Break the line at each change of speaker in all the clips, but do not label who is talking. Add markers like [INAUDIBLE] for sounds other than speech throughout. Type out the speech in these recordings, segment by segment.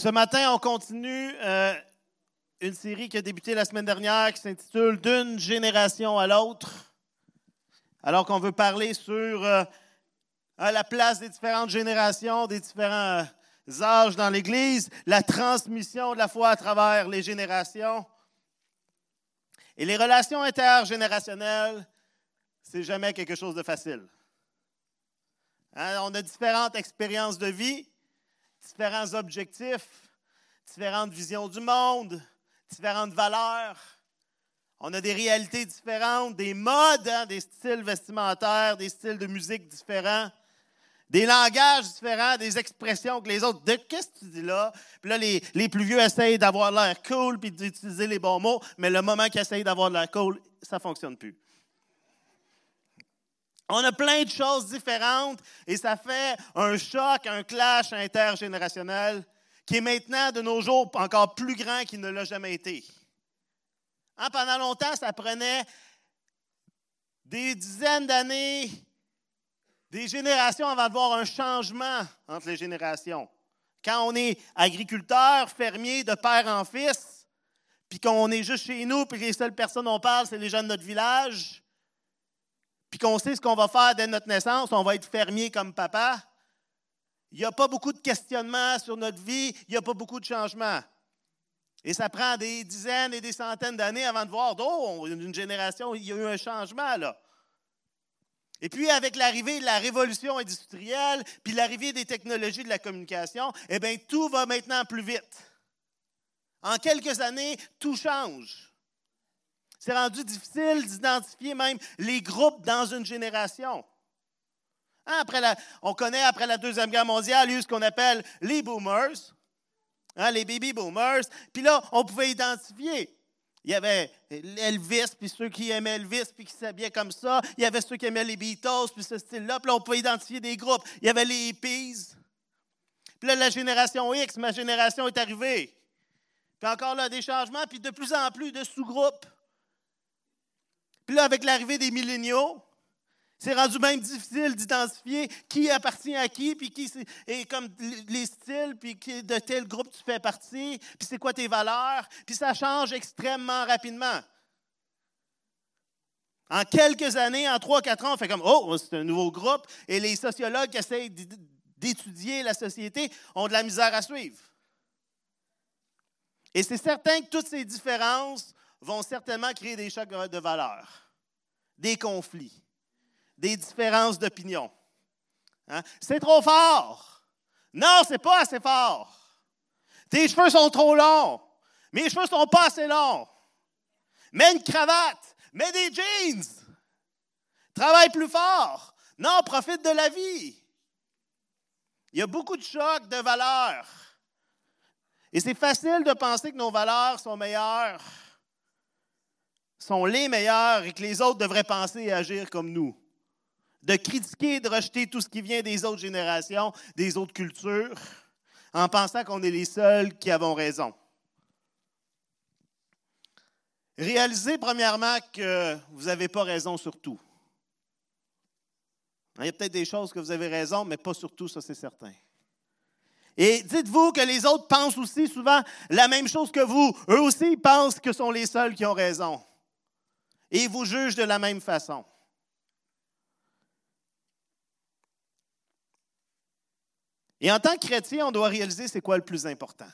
Ce matin, on continue euh, une série qui a débuté la semaine dernière qui s'intitule D'une génération à l'autre. Alors qu'on veut parler sur euh, la place des différentes générations, des différents euh, âges dans l'Église, la transmission de la foi à travers les générations. Et les relations intergénérationnelles, c'est jamais quelque chose de facile. Hein, on a différentes expériences de vie, différents objectifs, différentes visions du monde, différentes valeurs. On a des réalités différentes, des modes, hein, des styles vestimentaires, des styles de musique différents, des langages différents, des expressions que les autres. De qu'est-ce que tu dis là? Puis là, les, les plus vieux essayent d'avoir l'air cool puis d'utiliser les bons mots, mais le moment qu'ils essayent d'avoir l'air cool, ça ne fonctionne plus. On a plein de choses différentes et ça fait un choc, un clash intergénérationnel qui est maintenant de nos jours encore plus grand qu'il ne l'a jamais été. Hein, pendant longtemps, ça prenait des dizaines d'années, des générations avant de voir un changement entre les générations. Quand on est agriculteur, fermier, de père en fils, puis qu'on est juste chez nous, puis les seules personnes dont on parle, c'est les gens de notre village, puis qu'on sait ce qu'on va faire dès notre naissance, on va être fermier comme papa, il n'y a pas beaucoup de questionnements sur notre vie, il n'y a pas beaucoup de changements. Et ça prend des dizaines et des centaines d'années avant de voir, oh, une génération, il y a eu un changement là. Et puis, avec l'arrivée de la révolution industrielle, puis l'arrivée des technologies de la communication, eh bien, tout va maintenant plus vite. En quelques années, tout change. C'est rendu difficile d'identifier même les groupes dans une génération. Hein, après on connaît après la Deuxième Guerre mondiale, il y a eu ce qu'on appelle les boomers, hein, les baby boomers. Puis là, on pouvait identifier. Il y avait Elvis, puis ceux qui aimaient Elvis, puis qui s'habillaient comme ça. Il y avait ceux qui aimaient les Beatles, puis ce style-là. Puis là, on pouvait identifier des groupes. Il y avait les hippies. Puis là, la génération X, ma génération est arrivée. Puis encore là, des changements, puis de plus en plus de sous-groupes. Puis là, avec l'arrivée des milléniaux, c'est rendu même difficile d'identifier qui appartient à qui, puis qui et comme les styles, puis de tel groupe tu fais partie, puis c'est quoi tes valeurs, puis ça change extrêmement rapidement. En quelques années, en trois, quatre ans, on fait comme Oh, c'est un nouveau groupe, et les sociologues qui essayent d'étudier la société ont de la misère à suivre. Et c'est certain que toutes ces différences vont certainement créer des chocs de valeurs, des conflits, des différences d'opinion. Hein? C'est trop fort. Non, c'est pas assez fort. Tes cheveux sont trop longs. Mes cheveux sont pas assez longs. Mets une cravate. Mets des jeans. Travaille plus fort. Non, profite de la vie. Il y a beaucoup de chocs de valeurs. Et c'est facile de penser que nos valeurs sont meilleures sont les meilleurs et que les autres devraient penser et agir comme nous. De critiquer, de rejeter tout ce qui vient des autres générations, des autres cultures, en pensant qu'on est les seuls qui avons raison. Réalisez premièrement que vous n'avez pas raison sur tout. Il y a peut-être des choses que vous avez raison, mais pas sur tout, ça c'est certain. Et dites-vous que les autres pensent aussi souvent la même chose que vous. Eux aussi pensent que sont les seuls qui ont raison et vous juge de la même façon. Et en tant que chrétien, on doit réaliser c'est quoi le plus important.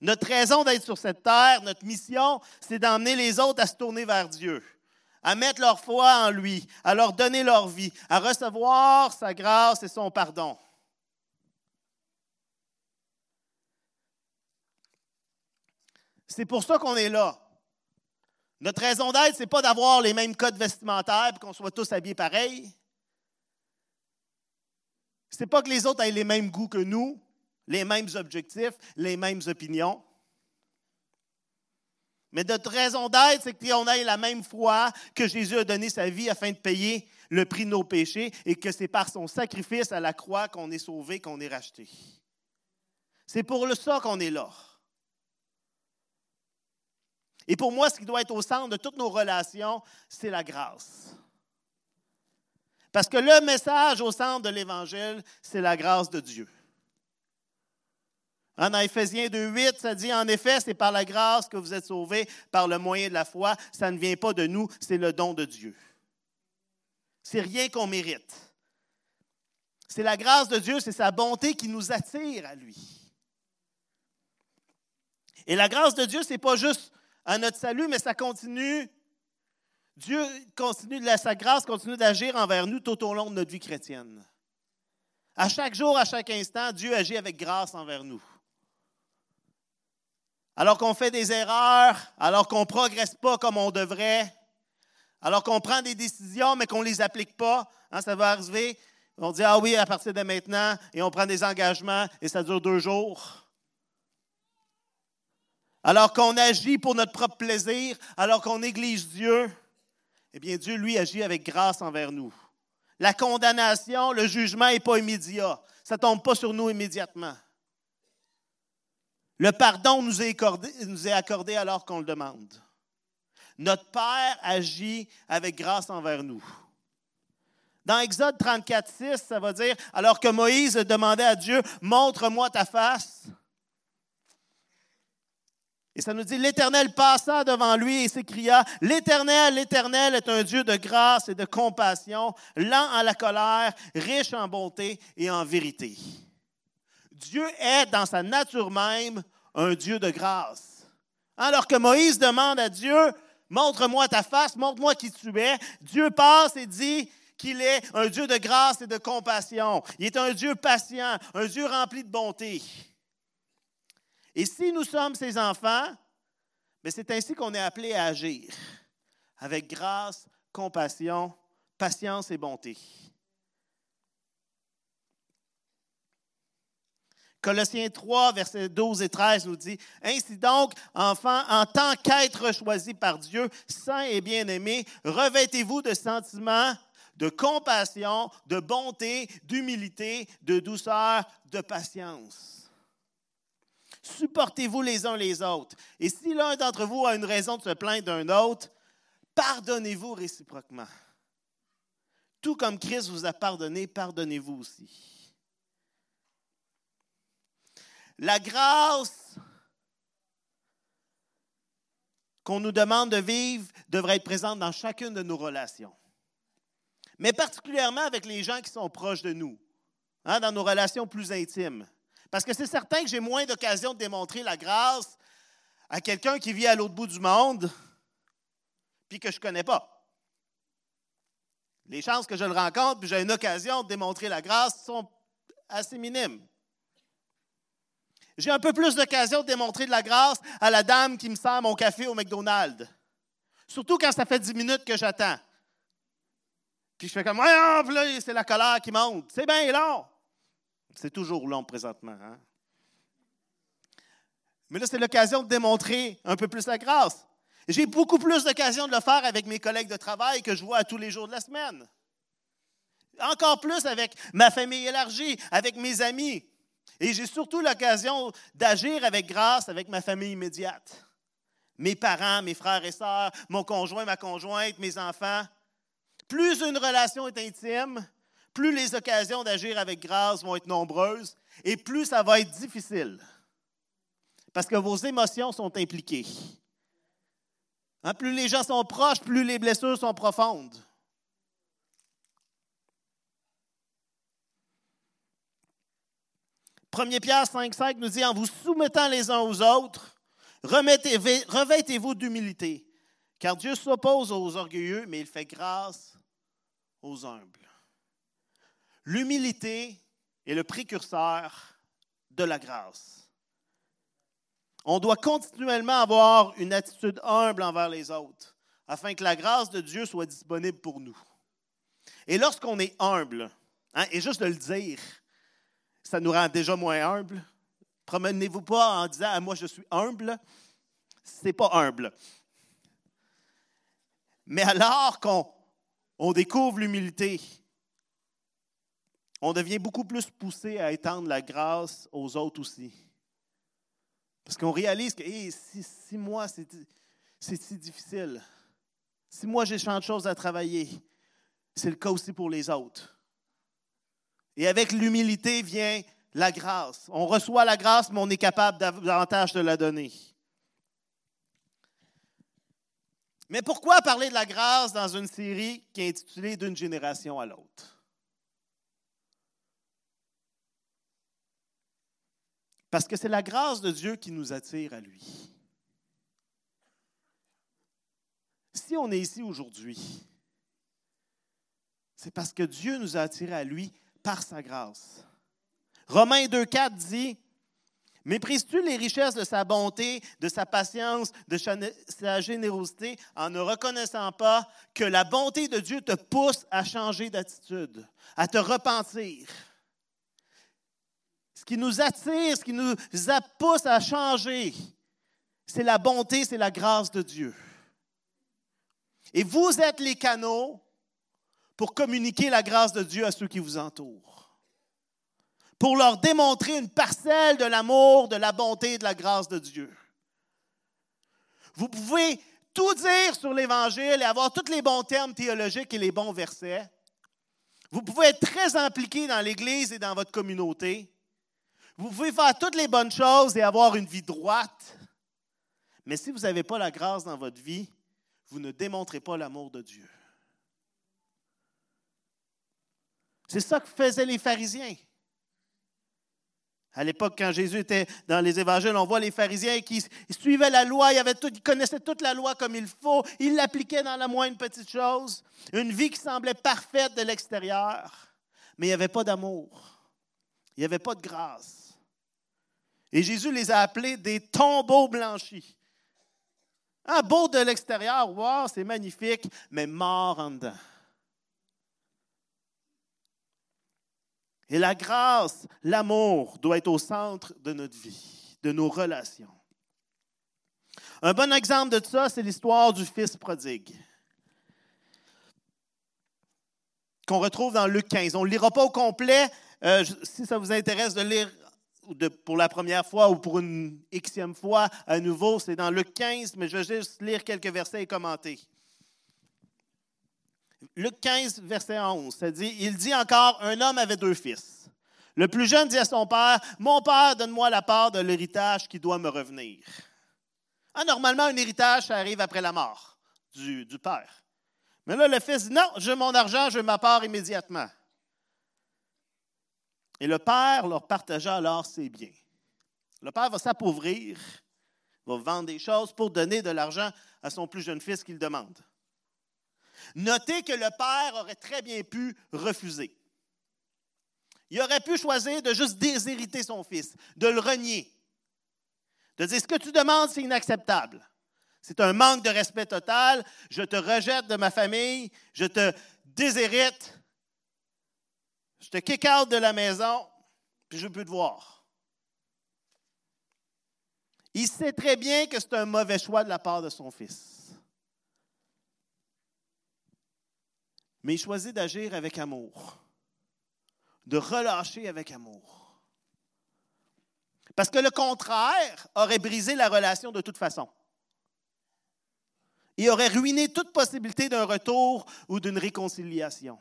Notre raison d'être sur cette terre, notre mission, c'est d'emmener les autres à se tourner vers Dieu, à mettre leur foi en lui, à leur donner leur vie, à recevoir sa grâce et son pardon. C'est pour ça qu'on est là. Notre raison d'être, ce n'est pas d'avoir les mêmes codes vestimentaires et qu'on soit tous habillés pareil. Ce n'est pas que les autres aient les mêmes goûts que nous, les mêmes objectifs, les mêmes opinions. Mais notre raison d'être, c'est qu'on ait la même foi que Jésus a donné sa vie afin de payer le prix de nos péchés et que c'est par son sacrifice à la croix qu'on est sauvé, qu'on est racheté. C'est pour ça qu'on est là. Et pour moi, ce qui doit être au centre de toutes nos relations, c'est la grâce. Parce que le message au centre de l'Évangile, c'est la grâce de Dieu. En Éphésiens 2.8, ça dit, en effet, c'est par la grâce que vous êtes sauvés, par le moyen de la foi. Ça ne vient pas de nous, c'est le don de Dieu. C'est rien qu'on mérite. C'est la grâce de Dieu, c'est sa bonté qui nous attire à lui. Et la grâce de Dieu, ce n'est pas juste à notre salut, mais ça continue. Dieu continue, sa grâce continue d'agir envers nous tout au long de notre vie chrétienne. À chaque jour, à chaque instant, Dieu agit avec grâce envers nous. Alors qu'on fait des erreurs, alors qu'on ne progresse pas comme on devrait, alors qu'on prend des décisions mais qu'on ne les applique pas, hein, ça va arriver. On dit Ah oui, à partir de maintenant, et on prend des engagements et ça dure deux jours. Alors qu'on agit pour notre propre plaisir, alors qu'on néglige Dieu, eh bien Dieu, lui, agit avec grâce envers nous. La condamnation, le jugement n'est pas immédiat. Ça ne tombe pas sur nous immédiatement. Le pardon nous est accordé, alors qu'on le demande. Notre Père agit avec grâce envers nous. Dans Exode 34, 6, ça va dire, alors que Moïse demandait à Dieu, montre-moi ta face. Et ça nous dit, l'Éternel passa devant lui et s'écria, l'Éternel, l'Éternel est un Dieu de grâce et de compassion, lent à la colère, riche en bonté et en vérité. Dieu est dans sa nature même un Dieu de grâce. Alors que Moïse demande à Dieu, montre-moi ta face, montre-moi qui tu es, Dieu passe et dit qu'il est un Dieu de grâce et de compassion. Il est un Dieu patient, un Dieu rempli de bonté. Et si nous sommes ses enfants, c'est ainsi qu'on est appelé à agir, avec grâce, compassion, patience et bonté. Colossiens 3, versets 12 et 13 nous dit, Ainsi donc, enfants, en tant qu'être choisi par Dieu, saint et bien-aimé, revêtez-vous de sentiments de compassion, de bonté, d'humilité, de douceur, de patience. Supportez-vous les uns les autres. Et si l'un d'entre vous a une raison de se plaindre d'un autre, pardonnez-vous réciproquement. Tout comme Christ vous a pardonné, pardonnez-vous aussi. La grâce qu'on nous demande de vivre devrait être présente dans chacune de nos relations. Mais particulièrement avec les gens qui sont proches de nous, hein, dans nos relations plus intimes. Parce que c'est certain que j'ai moins d'occasion de démontrer la grâce à quelqu'un qui vit à l'autre bout du monde, puis que je ne connais pas. Les chances que je le rencontre, puis j'ai une occasion de démontrer la grâce sont assez minimes. J'ai un peu plus d'occasion de démontrer de la grâce à la dame qui me sert mon café au McDonald's. Surtout quand ça fait dix minutes que j'attends. Puis je fais comme, ouais, c'est la colère qui monte. C'est bien long. C'est toujours long présentement. Hein? Mais là, c'est l'occasion de démontrer un peu plus la grâce. J'ai beaucoup plus d'occasion de le faire avec mes collègues de travail que je vois tous les jours de la semaine. Encore plus avec ma famille élargie, avec mes amis. Et j'ai surtout l'occasion d'agir avec grâce avec ma famille immédiate. Mes parents, mes frères et sœurs, mon conjoint, ma conjointe, mes enfants. Plus une relation est intime, plus les occasions d'agir avec grâce vont être nombreuses et plus ça va être difficile. Parce que vos émotions sont impliquées. Hein, plus les gens sont proches, plus les blessures sont profondes. 1 Pierre 5,5 nous dit En vous soumettant les uns aux autres, revêtez-vous d'humilité, car Dieu s'oppose aux orgueilleux, mais il fait grâce aux humbles. L'humilité est le précurseur de la grâce. On doit continuellement avoir une attitude humble envers les autres, afin que la grâce de Dieu soit disponible pour nous. Et lorsqu'on est humble, hein, et juste de le dire, ça nous rend déjà moins humbles. Promenez-vous pas en disant ah, Moi, je suis humble. Ce n'est pas humble. Mais alors qu'on on découvre l'humilité, on devient beaucoup plus poussé à étendre la grâce aux autres aussi. Parce qu'on réalise que si, moi, c'est si difficile, si moi j'ai tant de choses à travailler, c'est le cas aussi pour les autres. Et avec l'humilité vient la grâce. On reçoit la grâce, mais on est capable davantage de la donner. Mais pourquoi parler de la grâce dans une série qui est intitulée D'une génération à l'autre? Parce que c'est la grâce de Dieu qui nous attire à lui. Si on est ici aujourd'hui, c'est parce que Dieu nous a attirés à lui par sa grâce. Romains 2,4 dit Méprises-tu les richesses de sa bonté, de sa patience, de sa générosité, en ne reconnaissant pas que la bonté de Dieu te pousse à changer d'attitude, à te repentir? Ce qui nous attire, ce qui nous pousse à changer, c'est la bonté, c'est la grâce de Dieu. Et vous êtes les canaux pour communiquer la grâce de Dieu à ceux qui vous entourent. Pour leur démontrer une parcelle de l'amour, de la bonté et de la grâce de Dieu. Vous pouvez tout dire sur l'Évangile et avoir tous les bons termes théologiques et les bons versets. Vous pouvez être très impliqué dans l'Église et dans votre communauté. Vous pouvez faire toutes les bonnes choses et avoir une vie droite. Mais si vous n'avez pas la grâce dans votre vie, vous ne démontrez pas l'amour de Dieu. C'est ça que faisaient les pharisiens. À l'époque, quand Jésus était dans les évangiles, on voit les pharisiens qui suivaient la loi, ils, connaissaient toute la loi comme il faut, ils l'appliquaient dans la moindre petite chose. Une vie qui semblait parfaite de l'extérieur, mais il n'y avait pas d'amour. Il n'y avait pas de grâce. Et Jésus les a appelés des tombeaux blanchis. Un beau de l'extérieur, wow, c'est magnifique, mais mort en dedans. Et la grâce, l'amour doit être au centre de notre vie, de nos relations. Un bon exemple de ça, c'est l'histoire du fils prodigue, qu'on retrouve dans Luc 15. On ne lira pas au complet. Euh, si ça vous intéresse de lire pour la première fois ou pour une xème fois à nouveau, c'est dans Luc 15, mais je vais juste lire quelques versets et commenter. Luc 15, verset 11, ça dit, il dit encore, un homme avait deux fils. Le plus jeune dit à son père, Mon père, donne-moi la part de l'héritage qui doit me revenir. Ah, normalement, un héritage, ça arrive après la mort du, père. Mais là, le fils dit, Non, j'ai mon argent, je ma part immédiatement. Et le père leur partagea alors ses biens. Le père va s'appauvrir, va vendre des choses pour donner de l'argent à son plus jeune fils qu'il demande. Notez que le père aurait très bien pu refuser. Il aurait pu choisir de juste déshériter son fils, de le renier, de dire ce que tu demandes, c'est inacceptable. C'est un manque de respect total. Je te rejette de ma famille, je te déshérite, je te kick de la maison, puis je ne veux plus te voir. Il sait très bien que c'est un mauvais choix de la part de son fils. Mais il choisit d'agir avec amour, de relâcher avec amour. Parce que le contraire aurait brisé la relation de toute façon. Il aurait ruiné toute possibilité d'un retour ou d'une réconciliation.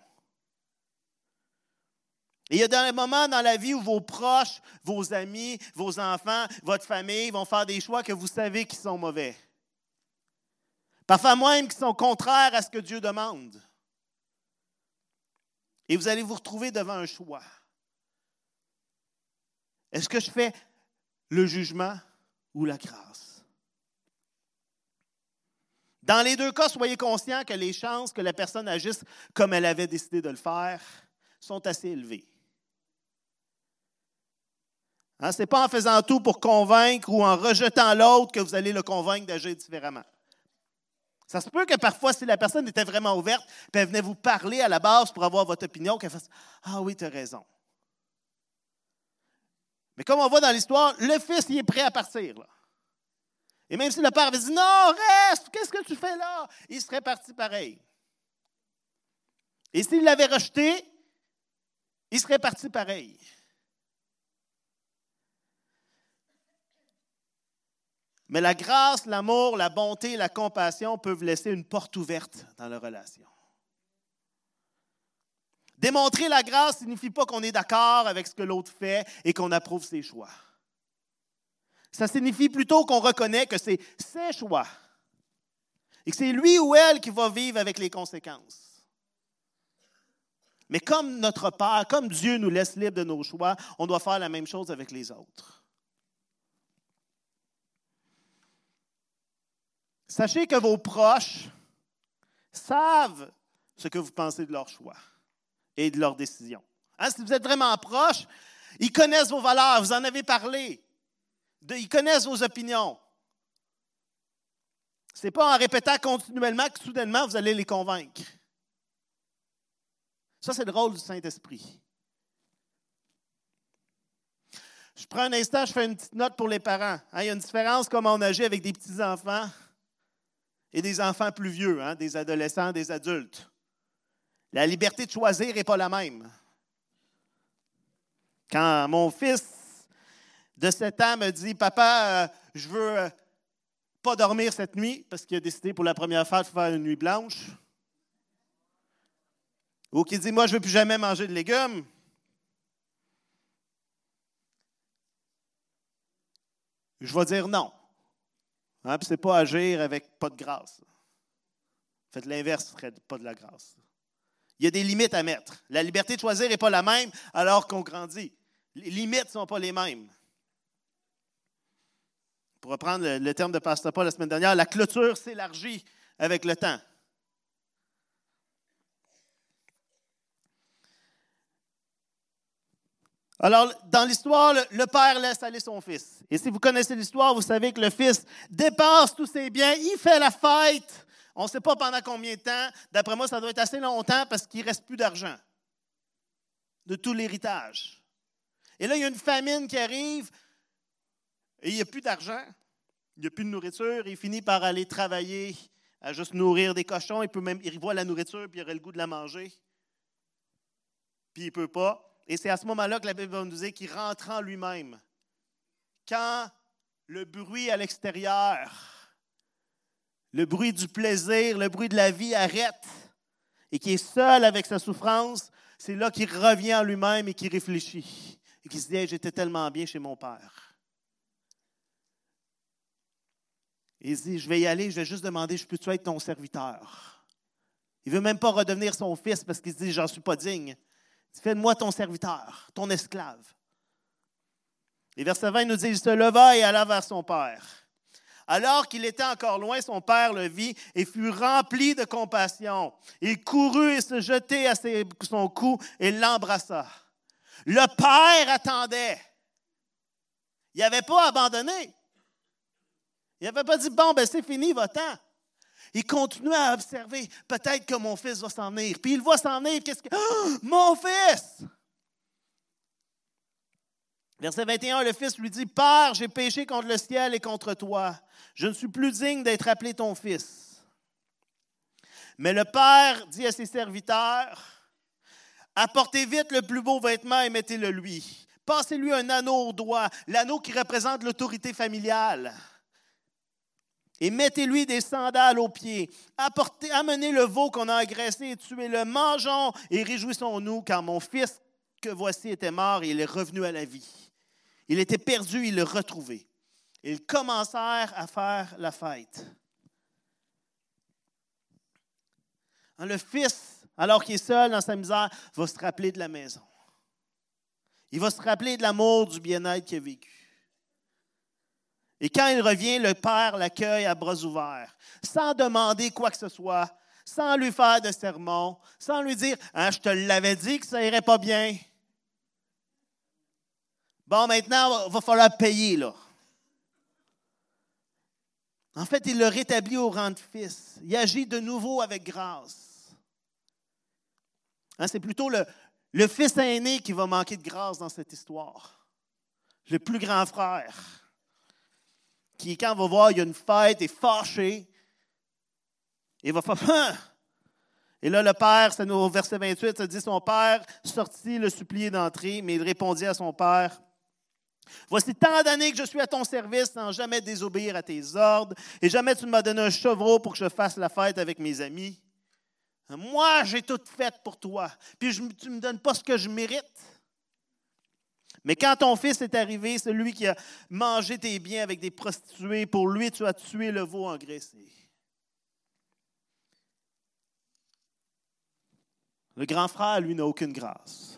Et il y a des moments dans la vie où vos proches, vos amis, vos enfants, votre famille vont faire des choix que vous savez qui sont mauvais. Parfois même qui sont contraires à ce que Dieu demande. Et vous allez vous retrouver devant un choix. Est-ce que je fais le jugement ou la grâce? Dans les deux cas, soyez conscients que les chances que la personne agisse comme elle avait décidé de le faire sont assez élevées. Hein, ce n'est pas en faisant tout pour convaincre ou en rejetant l'autre que vous allez le convaincre d'agir différemment. Ça se peut que parfois, si la personne était vraiment ouverte, puis elle venait vous parler à la base pour avoir votre opinion, qu'elle fasse Ah oui, tu as raison. Mais comme on voit dans l'histoire, le fils, il est prêt à partir. Et même si le père avait dit Non, reste, qu'est-ce que tu fais là Il serait parti pareil. Et s'il l'avait rejeté, il serait parti pareil. Mais la grâce, l'amour, la bonté, la compassion peuvent laisser une porte ouverte dans la relation. Démontrer la grâce ne signifie pas qu'on est d'accord avec ce que l'autre fait et qu'on approuve ses choix. Ça signifie plutôt qu'on reconnaît que c'est ses choix et que c'est lui ou elle qui va vivre avec les conséquences. Mais comme notre Père, comme Dieu nous laisse libre de nos choix, on doit faire la même chose avec les autres. Sachez que vos proches savent ce que vous pensez de leurs choix et de leurs décisions. Hein, si vous êtes vraiment proches, ils connaissent vos valeurs, vous en avez parlé. ils connaissent vos opinions. Ce n'est pas en répétant continuellement que soudainement vous allez les convaincre. Ça, c'est le rôle du Saint-Esprit. Je prends un instant, je fais une petite note pour les parents. Hein, il y a une différence comme on agit avec des petits-enfants et des enfants plus vieux, hein, des adolescents, des adultes. La liberté de choisir n'est pas la même. Quand mon fils de 7 ans me dit Papa, euh, je veux euh, pas dormir cette nuit parce qu'il a décidé pour la première fois de faire une nuit blanche. Ou qu'il dit Moi, je ne veux plus jamais manger de légumes. Je vais dire non. Hein, Ce n'est pas agir avec pas de grâce. Faites l'inverse, ce serait pas de la grâce. Il y a des limites à mettre. La liberté de choisir n'est pas la même alors qu'on grandit. Les limites ne sont pas les mêmes. Pour reprendre le, terme de Pasteur Paul la semaine dernière, la clôture s'élargit avec le temps. Alors, dans l'histoire, le, père laisse aller son fils. Et si vous connaissez l'histoire, vous savez que le fils dépasse tous ses biens, il fait la fête, on ne sait pas pendant combien de temps. D'après moi, ça doit être assez longtemps parce qu'il ne reste plus d'argent de tout l'héritage. Et là, il y a une famine qui arrive et il n'y a plus d'argent, il n'y a plus de nourriture. Il finit par aller travailler à juste nourrir des cochons. Il, peut même, il voit la nourriture puis il aurait le goût de la manger. Puis il ne peut pas. Et c'est à ce moment-là que la Bible va nous dire qu'il rentre en lui-même. Quand le bruit à l'extérieur le bruit du plaisir, le bruit de la vie arrête et qui est seul avec sa souffrance, c'est là qu'il revient en lui-même et qu'il réfléchit et qu'il se dit J'étais tellement bien chez mon père. Il dit Je vais y aller, je vais juste demander Je peux-tu être ton serviteur? Il ne veut même pas redevenir son fils parce qu'il se dit J'en suis pas digne. Fais-moi ton serviteur, ton esclave. Et verset 20 nous dit Il se leva et alla vers son père. Alors qu'il était encore loin, son père le vit et fut rempli de compassion. Il courut et se jetait à son cou et l'embrassa. Le père attendait. Il n'avait pas abandonné. Il n'avait pas dit, bon, ben c'est fini, va-t'en. Il continuait à observer, peut-être que mon fils va s'en venir. Puis il voit s'en venir, qu'est-ce que... Oh, mon fils! Verset 21, le fils lui dit, Père, j'ai péché contre le ciel et contre toi. Je ne suis plus digne d'être appelé ton fils. Mais le père dit à ses serviteurs, Apportez vite le plus beau vêtement et mettez-le lui. Passez-lui un anneau au doigt, l'anneau qui représente l'autorité familiale. Et mettez-lui des sandales aux pieds. Apportez, amenez le veau qu'on a agressé et tuez-le. Mangeons et réjouissons-nous, car mon fils que voici était mort et il est revenu à la vie. Il était perdu, il l'a retrouvé. Ils commencèrent à faire la fête. Hein, le fils, alors qu'il est seul dans sa misère, va se rappeler de la maison. Il va se rappeler de l'amour, du bien-être qu'il a vécu. Et quand il revient, le père l'accueille à bras ouverts, sans demander quoi que ce soit, sans lui faire de sermon, sans lui dire hein, Je te l'avais dit que ça irait pas bien. Bon, maintenant, il va falloir payer, là. En fait, il le rétablit au rang de fils. Il agit de nouveau avec grâce. Hein, c'est plutôt le, le fils aîné qui va manquer de grâce dans cette histoire. Le plus grand frère, qui, quand va voir, il y a une fête, est fâché. Il va faire hein? Et là, le père, c'est au verset 28, ça dit Son père sortit le supplier d'entrer, mais il répondit à son père Voici tant d'années que je suis à ton service sans jamais désobéir à tes ordres, et jamais tu ne m'as donné un chevreau pour que je fasse la fête avec mes amis. Moi, j'ai tout fait pour toi. Puis tu ne me donnes pas ce que je mérite. Mais quand ton fils est arrivé, celui qui a mangé tes biens avec des prostituées, pour lui, tu as tué le veau engraissé. Le grand frère, lui, n'a aucune grâce.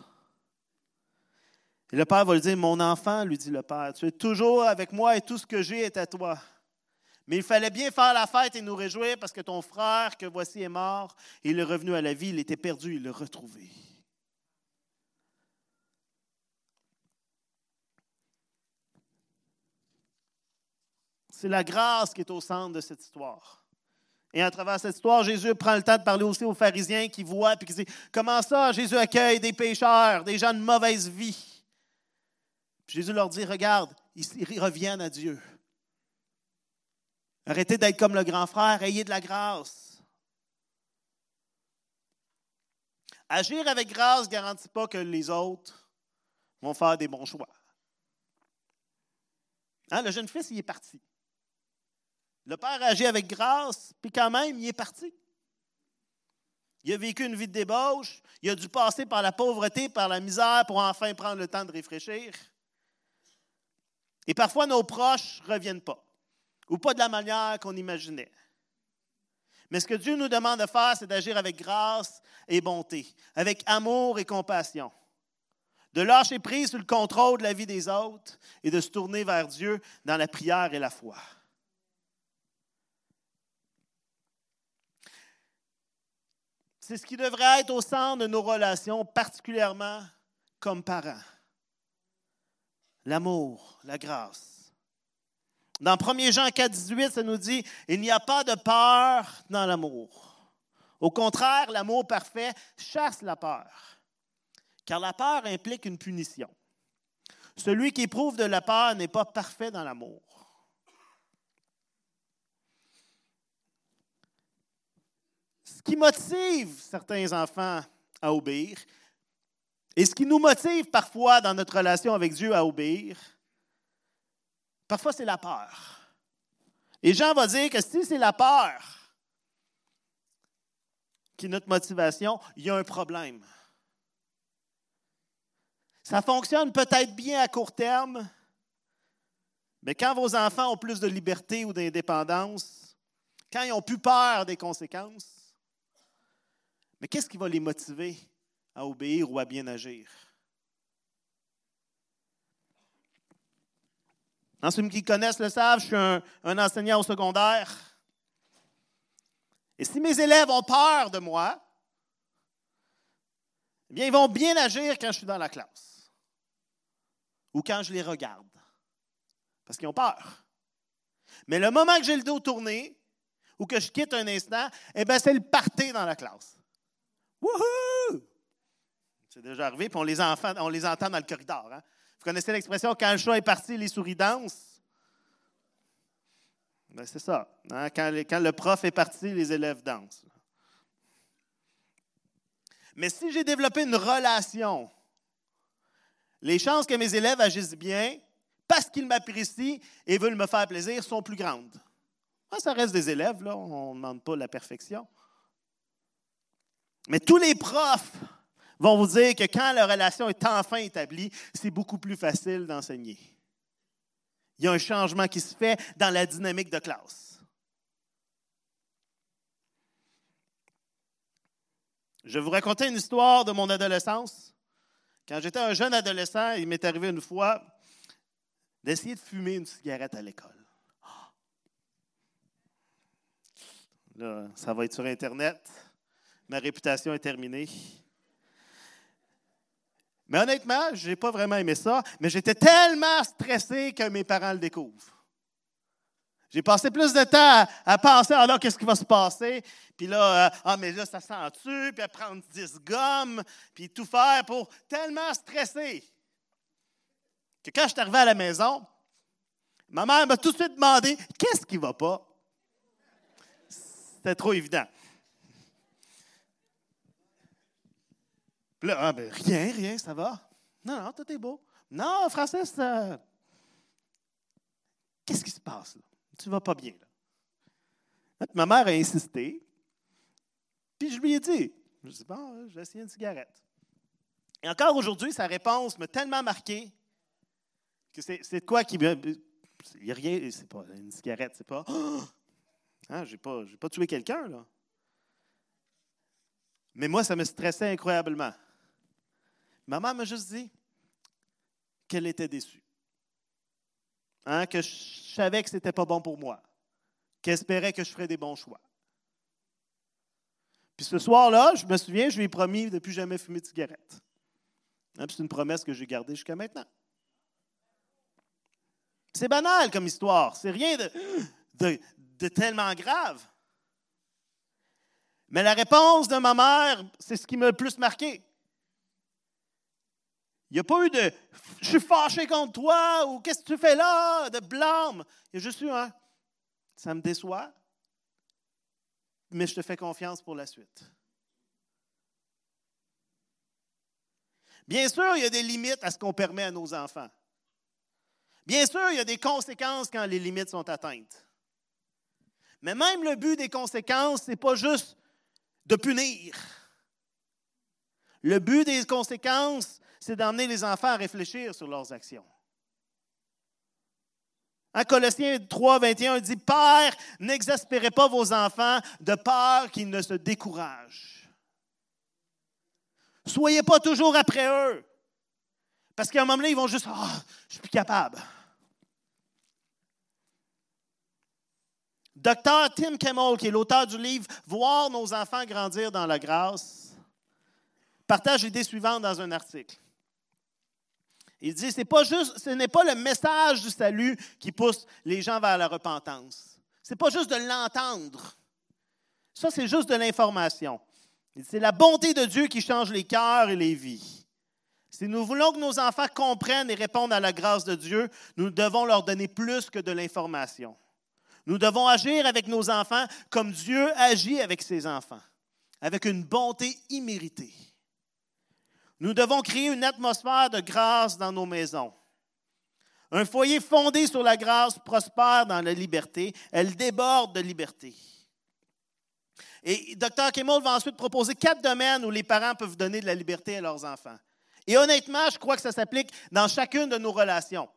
Et le père va lui dire, mon enfant, lui dit le père, tu es toujours avec moi et tout ce que j'ai est à toi. Mais il fallait bien faire la fête et nous réjouir parce que ton frère, que voici, est mort, il est revenu à la vie, il était perdu, il l'a retrouvé. C'est la grâce qui est au centre de cette histoire. Et à travers cette histoire, Jésus prend le temps de parler aussi aux pharisiens qui voient et qui disent Comment ça, Jésus accueille des pécheurs, des gens de mauvaise vie? Jésus leur dit Regarde, ils reviennent à Dieu. Arrêtez d'être comme le grand frère, ayez de la grâce. Agir avec grâce ne garantit pas que les autres vont faire des bons choix. Hein, le jeune fils, il est parti. Le père agit avec grâce, puis quand même, il est parti. Il a vécu une vie de débauche, il a dû passer par la pauvreté, par la misère pour enfin prendre le temps de réfléchir. Et parfois, nos proches ne reviennent pas, ou pas de la manière qu'on imaginait. Mais ce que Dieu nous demande de faire, c'est d'agir avec grâce et bonté, avec amour et compassion, de lâcher prise sur le contrôle de la vie des autres et de se tourner vers Dieu dans la prière et la foi. C'est ce qui devrait être au centre de nos relations, particulièrement comme parents. L'amour, la grâce. Dans 1 Jean 4, 18, ça nous dit Il n'y a pas de peur dans l'amour. Au contraire, l'amour parfait chasse la peur, car la peur implique une punition. Celui qui éprouve de la peur n'est pas parfait dans l'amour. Qui motive certains enfants à obéir et ce qui nous motive parfois dans notre relation avec Dieu à obéir, parfois c'est la peur. Et Jean va dire que si c'est la peur qui est notre motivation, il y a un problème. Ça fonctionne peut-être bien à court terme, mais quand vos enfants ont plus de liberté ou d'indépendance, quand ils ont plus peur des conséquences, mais qu'est-ce qui va les motiver à obéir ou à bien agir? En ceux qui connaissent le savent, je suis un, enseignant au secondaire. Et si mes élèves ont peur de moi, eh bien, ils vont bien agir quand je suis dans la classe ou quand je les regarde, parce qu'ils ont peur. Mais le moment que j'ai le dos tourné ou que je quitte un instant, eh bien, c'est le party dans la classe. Wouhou! C'est déjà arrivé, puis on les, entend dans le corridor. Hein? Vous connaissez l'expression quand le chat est parti, les souris dansent? Ben, c'est ça. Hein? Quand, le prof est parti, les élèves dansent. Mais si j'ai développé une relation, les chances que mes élèves agissent bien, parce qu'ils m'apprécient et veulent me faire plaisir, sont plus grandes. Ça reste des élèves, on ne demande pas la perfection. Mais tous les profs vont vous dire que quand la relation est enfin établie, c'est beaucoup plus facile d'enseigner. Il y a un changement qui se fait dans la dynamique de classe. Je vais vous raconter une histoire de mon adolescence. Quand j'étais un jeune adolescent, il m'est arrivé une fois d'essayer de fumer une cigarette à l'école. Là, ça va être sur Internet ma réputation est terminée. Mais honnêtement, je n'ai pas vraiment aimé ça, mais j'étais tellement stressé que mes parents le découvrent. J'ai passé plus de temps à, penser, alors ah qu'est-ce qui va se passer? Puis là, euh, ah, mais là, ça sent-tu? Puis à prendre 10 gommes, puis tout faire pour tellement stresser que quand je suis arrivé à la maison, ma mère m'a tout de suite demandé, qu'est-ce qui va pas? C'était trop évident. Là, ah, ben, rien, rien, ça va. Non, non, tout est beau. Non, Francis, qu'est-ce qui se passe là? Tu vas pas bien. Là. Ma mère a insisté. Puis je lui ai dit, je dis, bon, j'ai essayé une cigarette. Et encore aujourd'hui, sa réponse m'a tellement marqué que c'est quoi qui. Il n'y a rien, c'est pas une cigarette, c'est pas. [GASPS] Hein, je n'ai pas, pas tué quelqu'un, là. Mais moi, ça me stressait incroyablement. Maman m'a juste dit qu'elle était déçue. Hein, que je savais que ce n'était pas bon pour moi. Qu'elle espérait que je ferais des bons choix. Puis ce soir-là, je me souviens, je lui ai promis de ne plus jamais fumer de cigarette. Hein, c'est une promesse que j'ai gardée jusqu'à maintenant. C'est banal comme histoire. C'est rien de, de, tellement grave. Mais la réponse de ma mère, c'est ce qui m'a le plus marqué. Il n'y a pas eu de je suis fâché contre toi ou qu'est-ce que tu fais là, de blâme. Il y a juste eu un ça me déçoit, mais je te fais confiance pour la suite. Bien sûr, il y a des limites à ce qu'on permet à nos enfants. Bien sûr, il y a des conséquences quand les limites sont atteintes. Mais même le but des conséquences, ce n'est pas juste de punir. Le but des conséquences, c'est d'emmener les enfants à réfléchir sur leurs actions. En Colossiens 3, 21 dit Père, n'exaspérez pas vos enfants de peur qu'ils ne se découragent. Soyez pas toujours après eux. Parce qu'à un moment donné, ils vont juste Ah, je suis plus capable. Docteur Tim Kemmel, qui est l'auteur du livre Voir nos enfants grandir dans la grâce, partage l'idée suivante dans un article. Il dit, c'est pas juste, ce n'est pas le message du salut qui pousse les gens vers la repentance. C'est pas juste de l'entendre. Ça, c'est juste de l'information. C'est la bonté de Dieu qui change les cœurs et les vies. Si nous voulons que nos enfants comprennent et répondent à la grâce de Dieu, nous devons leur donner plus que de l'information. Nous devons agir avec nos enfants comme Dieu agit avec ses enfants, avec une bonté imméritée. Nous devons créer une atmosphère de grâce dans nos maisons. Un foyer fondé sur la grâce prospère dans la liberté. Elle déborde de liberté. Et Dr. Kimmel va ensuite proposer quatre domaines où les parents peuvent donner de la liberté à leurs enfants. Et honnêtement, je crois que ça s'applique dans chacune de nos relations.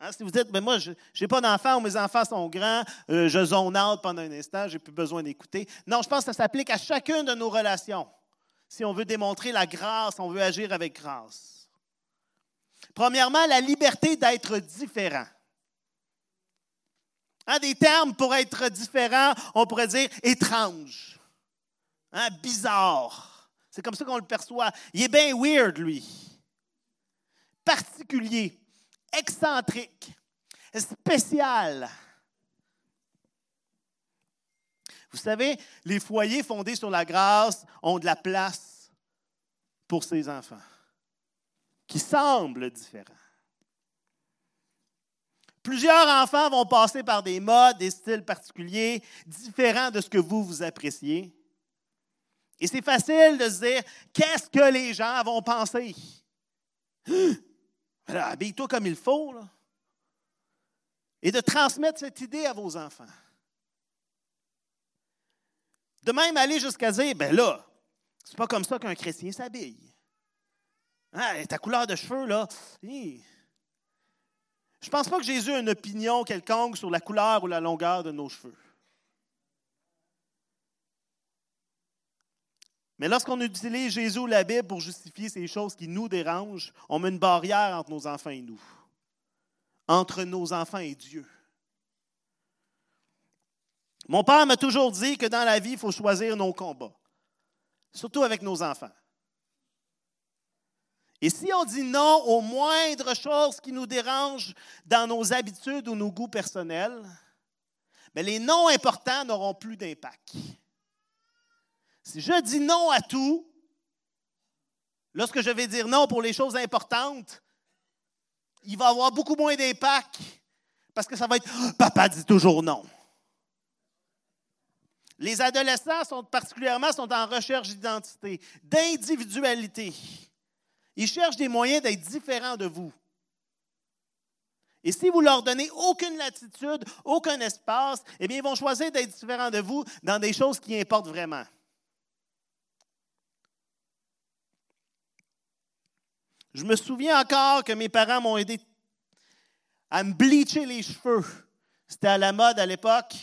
Hein, si vous dites, mais moi, je n'ai pas d'enfants ou mes enfants sont grands, euh, je zone out pendant un instant, je n'ai plus besoin d'écouter. Non, je pense que ça s'applique à chacune de nos relations si on veut démontrer la grâce, on veut agir avec grâce. Premièrement, la liberté d'être différent. Hein, des termes pour être différent, on pourrait dire étrange, hein, bizarre. C'est comme ça qu'on le perçoit. Il est bien weird, lui. Particulier, excentrique, spécial. Vous savez, les foyers fondés sur la grâce ont de la place pour ces enfants qui semblent différents. Plusieurs enfants vont passer par des modes, des styles particuliers, différents de ce que vous, vous appréciez. Et c'est facile de se dire, qu'est-ce que les gens vont penser? [GASPS] Habille-toi comme il faut. Là. Et de transmettre cette idée à vos enfants. De même aller jusqu'à dire, ben là, c'est pas comme ça qu'un chrétien s'habille. Hein, ta couleur de cheveux, là. Je ne pense pas que Jésus ait une opinion quelconque sur la couleur ou la longueur de nos cheveux. Mais lorsqu'on utilise Jésus ou la Bible pour justifier ces choses qui nous dérangent, on met une barrière entre nos enfants et nous, entre nos enfants et Dieu. Mon père m'a toujours dit que dans la vie, il faut choisir nos combats, surtout avec nos enfants. Et si on dit non aux moindres choses qui nous dérangent dans nos habitudes ou nos goûts personnels, mais les non importants n'auront plus d'impact. Si je dis non à tout, lorsque je vais dire non pour les choses importantes, il va avoir beaucoup moins d'impact parce que ça va être Papa dit toujours non. Les adolescents sont particulièrement sont en recherche d'identité, d'individualité. Ils cherchent des moyens d'être différents de vous. Et si vous leur donnez aucune latitude, aucun espace, eh bien, ils vont choisir d'être différents de vous dans des choses qui importent vraiment. Je me souviens encore que mes parents m'ont aidé à me bleacher les cheveux. C'était à la mode à l'époque.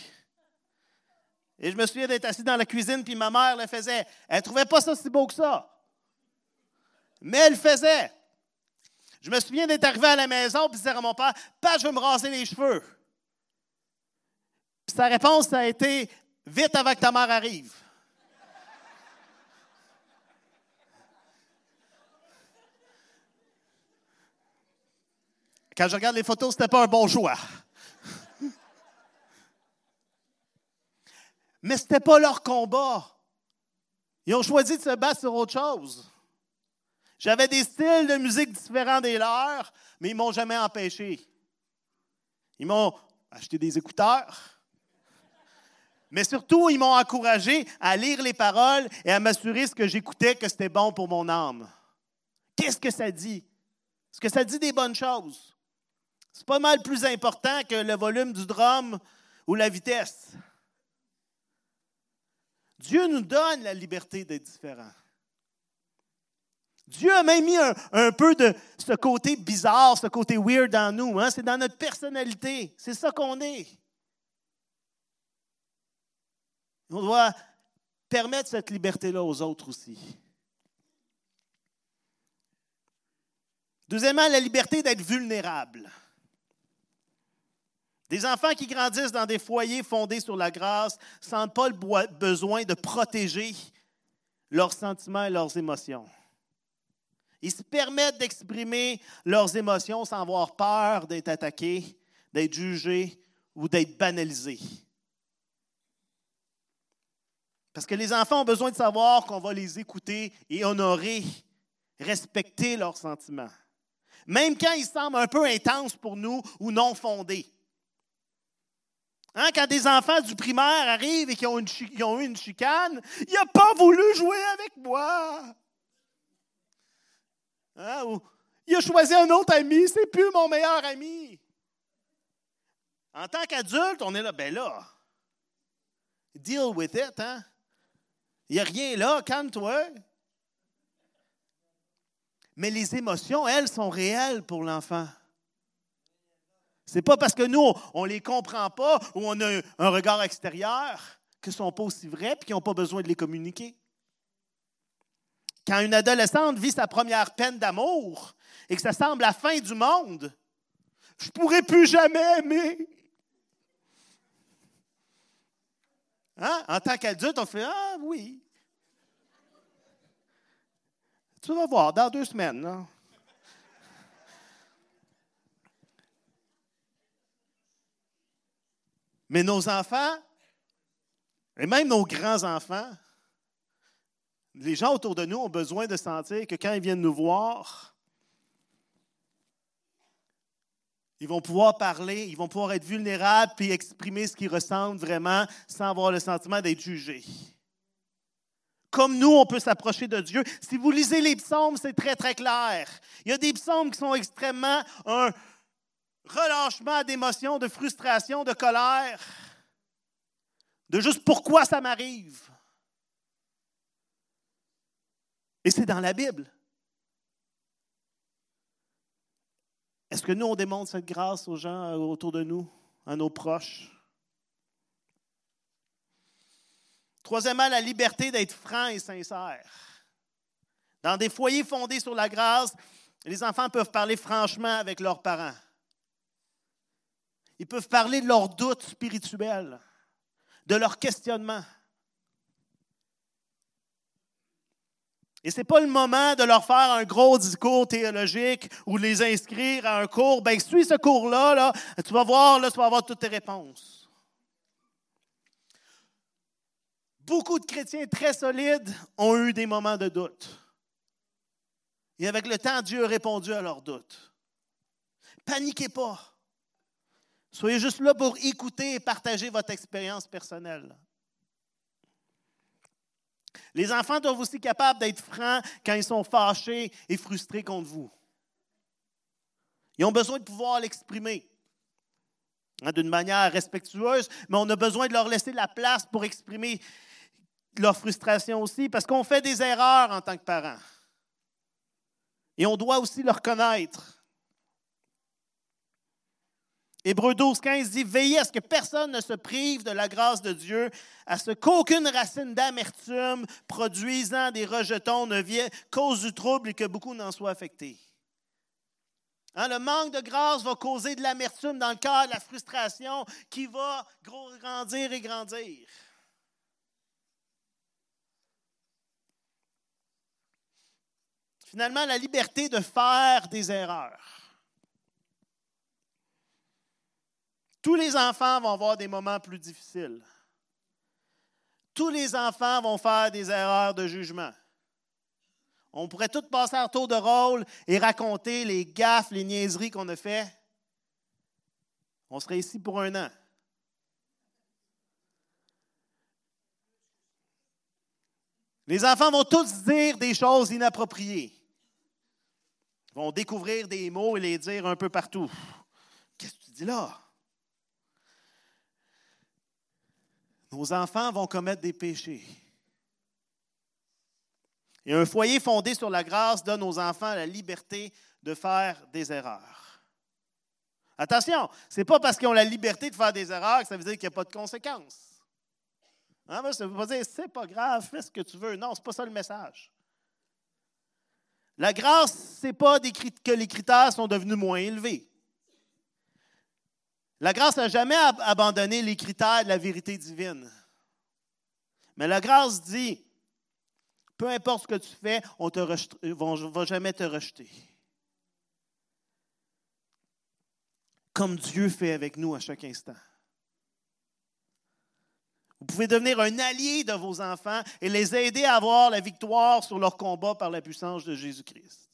Et je me souviens d'être assis dans la cuisine, puis ma mère le faisait. Elle ne trouvait pas ça si beau que ça. Mais elle le faisait. Je me souviens d'être arrivé à la maison, puis dire à mon père, Père, je veux me raser les cheveux. Sa réponse, a été, vite avant que ta mère arrive. Quand je regarde les photos, ce n'était pas un bon choix. Mais ce n'était pas leur combat. Ils ont choisi de se battre sur autre chose. J'avais des styles de musique différents des leurs, mais ils ne m'ont jamais empêché. Ils m'ont acheté des écouteurs, mais surtout, ils m'ont encouragé à lire les paroles et à m'assurer ce que j'écoutais, que c'était bon pour mon âme. Qu'est-ce que ça dit? Est-ce que ça dit des bonnes choses? C'est pas mal plus important que le volume du drum ou la vitesse. Dieu nous donne la liberté d'être différents. Dieu a même mis un, peu de ce côté bizarre, ce côté weird dans nous. Hein? C'est dans notre personnalité. C'est ça qu'on est. On doit permettre cette liberté-là aux autres aussi. Deuxièmement, la liberté d'être vulnérable. Des enfants qui grandissent dans des foyers fondés sur la grâce ne sentent pas le besoin de protéger leurs sentiments et leurs émotions. Ils se permettent d'exprimer leurs émotions sans avoir peur d'être attaqués, d'être jugés ou d'être banalisés. Parce que les enfants ont besoin de savoir qu'on va les écouter et honorer, respecter leurs sentiments. Même quand ils semblent un peu intenses pour nous ou non fondés. Hein, quand des enfants du primaire arrivent et qu'ils ont, eu une chicane, il n'a pas voulu jouer avec moi. Hein, il a choisi un autre ami, c'est plus mon meilleur ami. En tant qu'adulte, on est là, ben là, deal with it, hein? Il n'y a rien là, calme-toi. Mais les émotions, elles, sont réelles pour l'enfant. Ce n'est pas parce que nous, on ne les comprend pas ou on a un regard extérieur qu'ils ne sont pas aussi vrais et qu'ils n'ont pas besoin de les communiquer. Quand une adolescente vit sa première peine d'amour et que ça semble la fin du monde, je ne pourrai plus jamais aimer. Hein? En tant qu'adulte, on fait Ah oui. Tu vas voir dans deux semaines. Mais nos enfants, et même nos grands-enfants, les gens autour de nous ont besoin de sentir que quand ils viennent nous voir, ils vont pouvoir parler, ils vont pouvoir être vulnérables puis exprimer ce qu'ils ressentent vraiment sans avoir le sentiment d'être jugés. Comme nous, on peut s'approcher de Dieu. Si vous lisez les psaumes, c'est très, très clair. Il y a des psaumes qui sont extrêmement un relâchement d'émotions, de frustration, de colère, de juste pourquoi ça m'arrive. Et c'est dans la Bible. Est-ce que nous, on démontre cette grâce aux gens autour de nous, à nos proches? Troisièmement, la liberté d'être franc et sincère. Dans des foyers fondés sur la grâce, les enfants peuvent parler franchement avec leurs parents. Ils peuvent parler de leurs doutes spirituels, de leurs questionnements. Et ce n'est pas le moment de leur faire un gros discours théologique ou de les inscrire à un cours. Ben, suis ce cours-là, là, tu vas voir, là, tu vas avoir toutes tes réponses. Beaucoup de chrétiens très solides ont eu des moments de doute. Et avec le temps, Dieu a répondu à leurs doutes. Paniquez pas. Soyez juste là pour écouter et partager votre expérience personnelle. Les enfants doivent aussi être capables d'être francs quand ils sont fâchés et frustrés contre vous. Ils ont besoin de pouvoir l'exprimer hein, d'une manière respectueuse, mais on a besoin de leur laisser la place pour exprimer leur frustration aussi, parce qu'on fait des erreurs en tant que parents. Et on doit aussi le reconnaître. Hébreu 12, 15 dit Veillez à ce que personne ne se prive de la grâce de Dieu, à ce qu'aucune racine d'amertume produisant des rejetons ne vienne cause du trouble et que beaucoup n'en soient affectés. Hein, le manque de grâce va causer de l'amertume dans le cœur, de la frustration qui va grandir et grandir. Finalement, la liberté de faire des erreurs. Tous les enfants vont avoir des moments plus difficiles. Tous les enfants vont faire des erreurs de jugement. On pourrait tout passer en tour de rôle et raconter les gaffes, les niaiseries qu'on a fait. On serait ici pour un an. Les enfants vont tous dire des choses inappropriées. Ils vont découvrir des mots et les dire un peu partout. Qu'est-ce que tu dis là? Nos enfants vont commettre des péchés. Et un foyer fondé sur la grâce donne aux enfants la liberté de faire des erreurs. Attention, ce n'est pas parce qu'ils ont la liberté de faire des erreurs que ça veut dire qu'il n'y a pas de conséquences. Hein, ça ne veut pas dire c'est pas grave, fais ce que tu veux. Non, ce n'est pas ça le message. La grâce, ce n'est pas que les critères sont devenus moins élevés. La grâce n'a jamais abandonné les critères de la vérité divine. Mais la grâce dit, peu importe ce que tu fais, on ne va jamais te rejeter. Comme Dieu fait avec nous à chaque instant. Vous pouvez devenir un allié de vos enfants et les aider à avoir la victoire sur leur combat par la puissance de Jésus-Christ.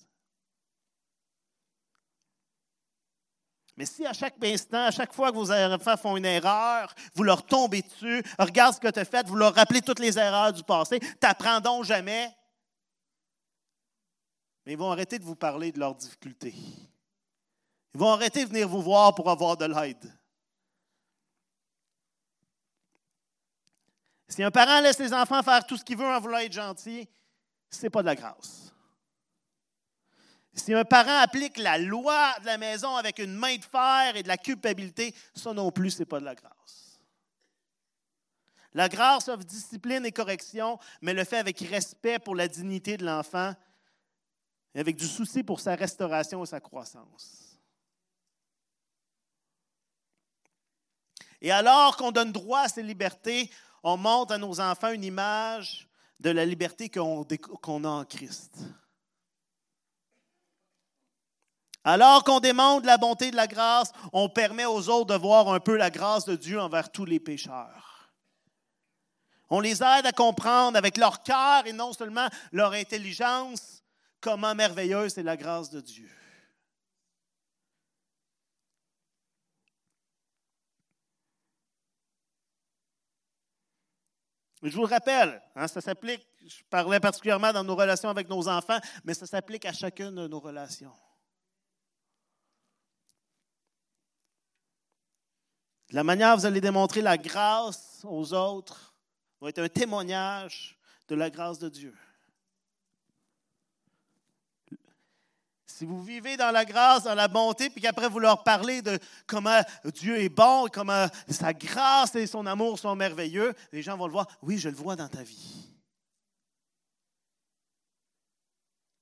Mais si à chaque instant, à chaque fois que vos enfants font une erreur, vous leur tombez dessus, regarde ce que tu as fait, vous leur rappelez toutes les erreurs du passé, t'apprendront jamais. Mais ils vont arrêter de vous parler de leurs difficultés. Ils vont arrêter de venir vous voir pour avoir de l'aide. Si un parent laisse les enfants faire tout ce qu'il veut en voulant être gentil, ce n'est pas de la grâce. Si un parent applique la loi de la maison avec une main de fer et de la culpabilité, ça non plus, ce n'est pas de la grâce. La grâce offre discipline et correction, mais le fait avec respect pour la dignité de l'enfant et avec du souci pour sa restauration et sa croissance. Et alors qu'on donne droit à ces libertés, on montre à nos enfants une image de la liberté qu'on a en Christ. Alors qu'on démontre la bonté de la grâce, on permet aux autres de voir un peu la grâce de Dieu envers tous les pécheurs. On les aide à comprendre avec leur cœur et non seulement leur intelligence comment merveilleuse est la grâce de Dieu. Je vous le rappelle, hein, ça s'applique, je parlais particulièrement dans nos relations avec nos enfants, mais ça s'applique à chacune de nos relations. La manière dont vous allez démontrer la grâce aux autres va être un témoignage de la grâce de Dieu. Si vous vivez dans la grâce, dans la bonté, puis qu'après vous leur parlez de comment Dieu est bon, comment sa grâce et son amour sont merveilleux, les gens vont le voir. Oui, je le vois dans ta vie.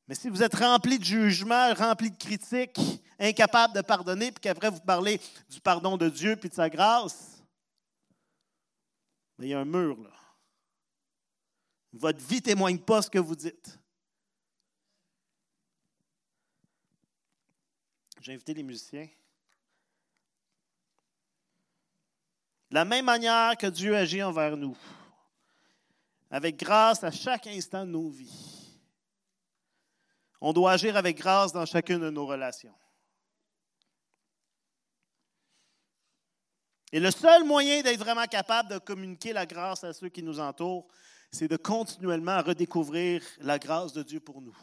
Mais si vous êtes rempli de jugement, rempli de critiques, incapable de pardonner, puis qu'après vous parlez du pardon de Dieu puis de sa grâce, il y a un mur là. Votre vie ne témoigne pas ce que vous dites. J'ai invité les musiciens. La même manière que Dieu agit envers nous, avec grâce à chaque instant de nos vies. On doit agir avec grâce dans chacune de nos relations. Et le seul moyen d'être vraiment capable de communiquer la grâce à ceux qui nous entourent, c'est de continuellement redécouvrir la grâce de Dieu pour nous.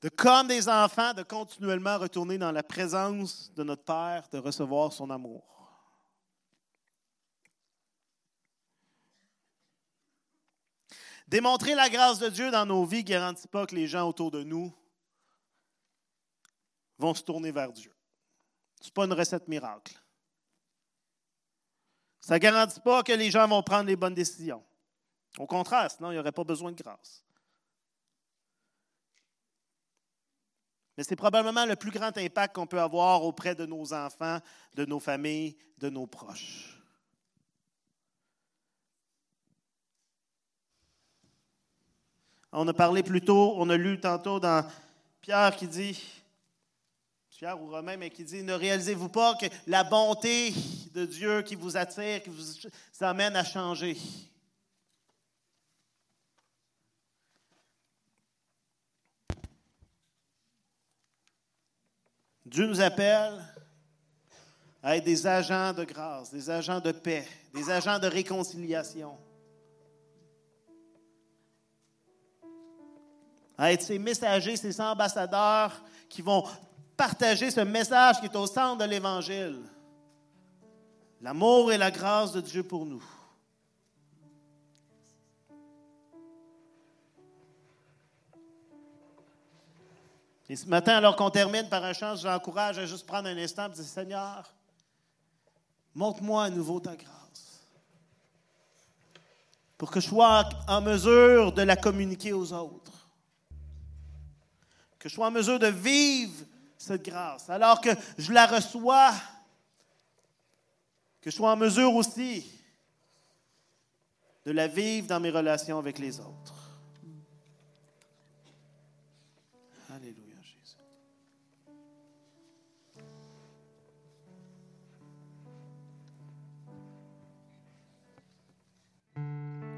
De comme des enfants, de continuellement retourner dans la présence de notre Père, de recevoir son amour. Démontrer la grâce de Dieu dans nos vies ne garantit pas que les gens autour de nous vont se tourner vers Dieu. Ce n'est pas une recette miracle. Ça ne garantit pas que les gens vont prendre les bonnes décisions. Au contraire, sinon, il n'y aurait pas besoin de grâce. Mais c'est probablement le plus grand impact qu'on peut avoir auprès de nos enfants, de nos familles, de nos proches. On a parlé plus tôt, on a lu tantôt dans Pierre qui dit, Pierre ou Romain, mais qui dit, ne réalisez-vous pas que la bonté de Dieu qui vous attire, qui vous amène à changer? Dieu nous appelle à être des agents de grâce, des agents de paix, des agents de réconciliation. À être ces messagers, ces ambassadeurs qui vont partager ce message qui est au centre de l'Évangile. L'amour et la grâce de Dieu pour nous. Et ce matin, alors qu'on termine par un chant, je l'encourage à juste prendre un instant et dire Seigneur, montre-moi à nouveau ta grâce. Pour que je sois en mesure de la communiquer aux autres. Que je sois en mesure de vivre cette grâce. Alors que je la reçois, que je sois en mesure aussi de la vivre dans mes relations avec les autres.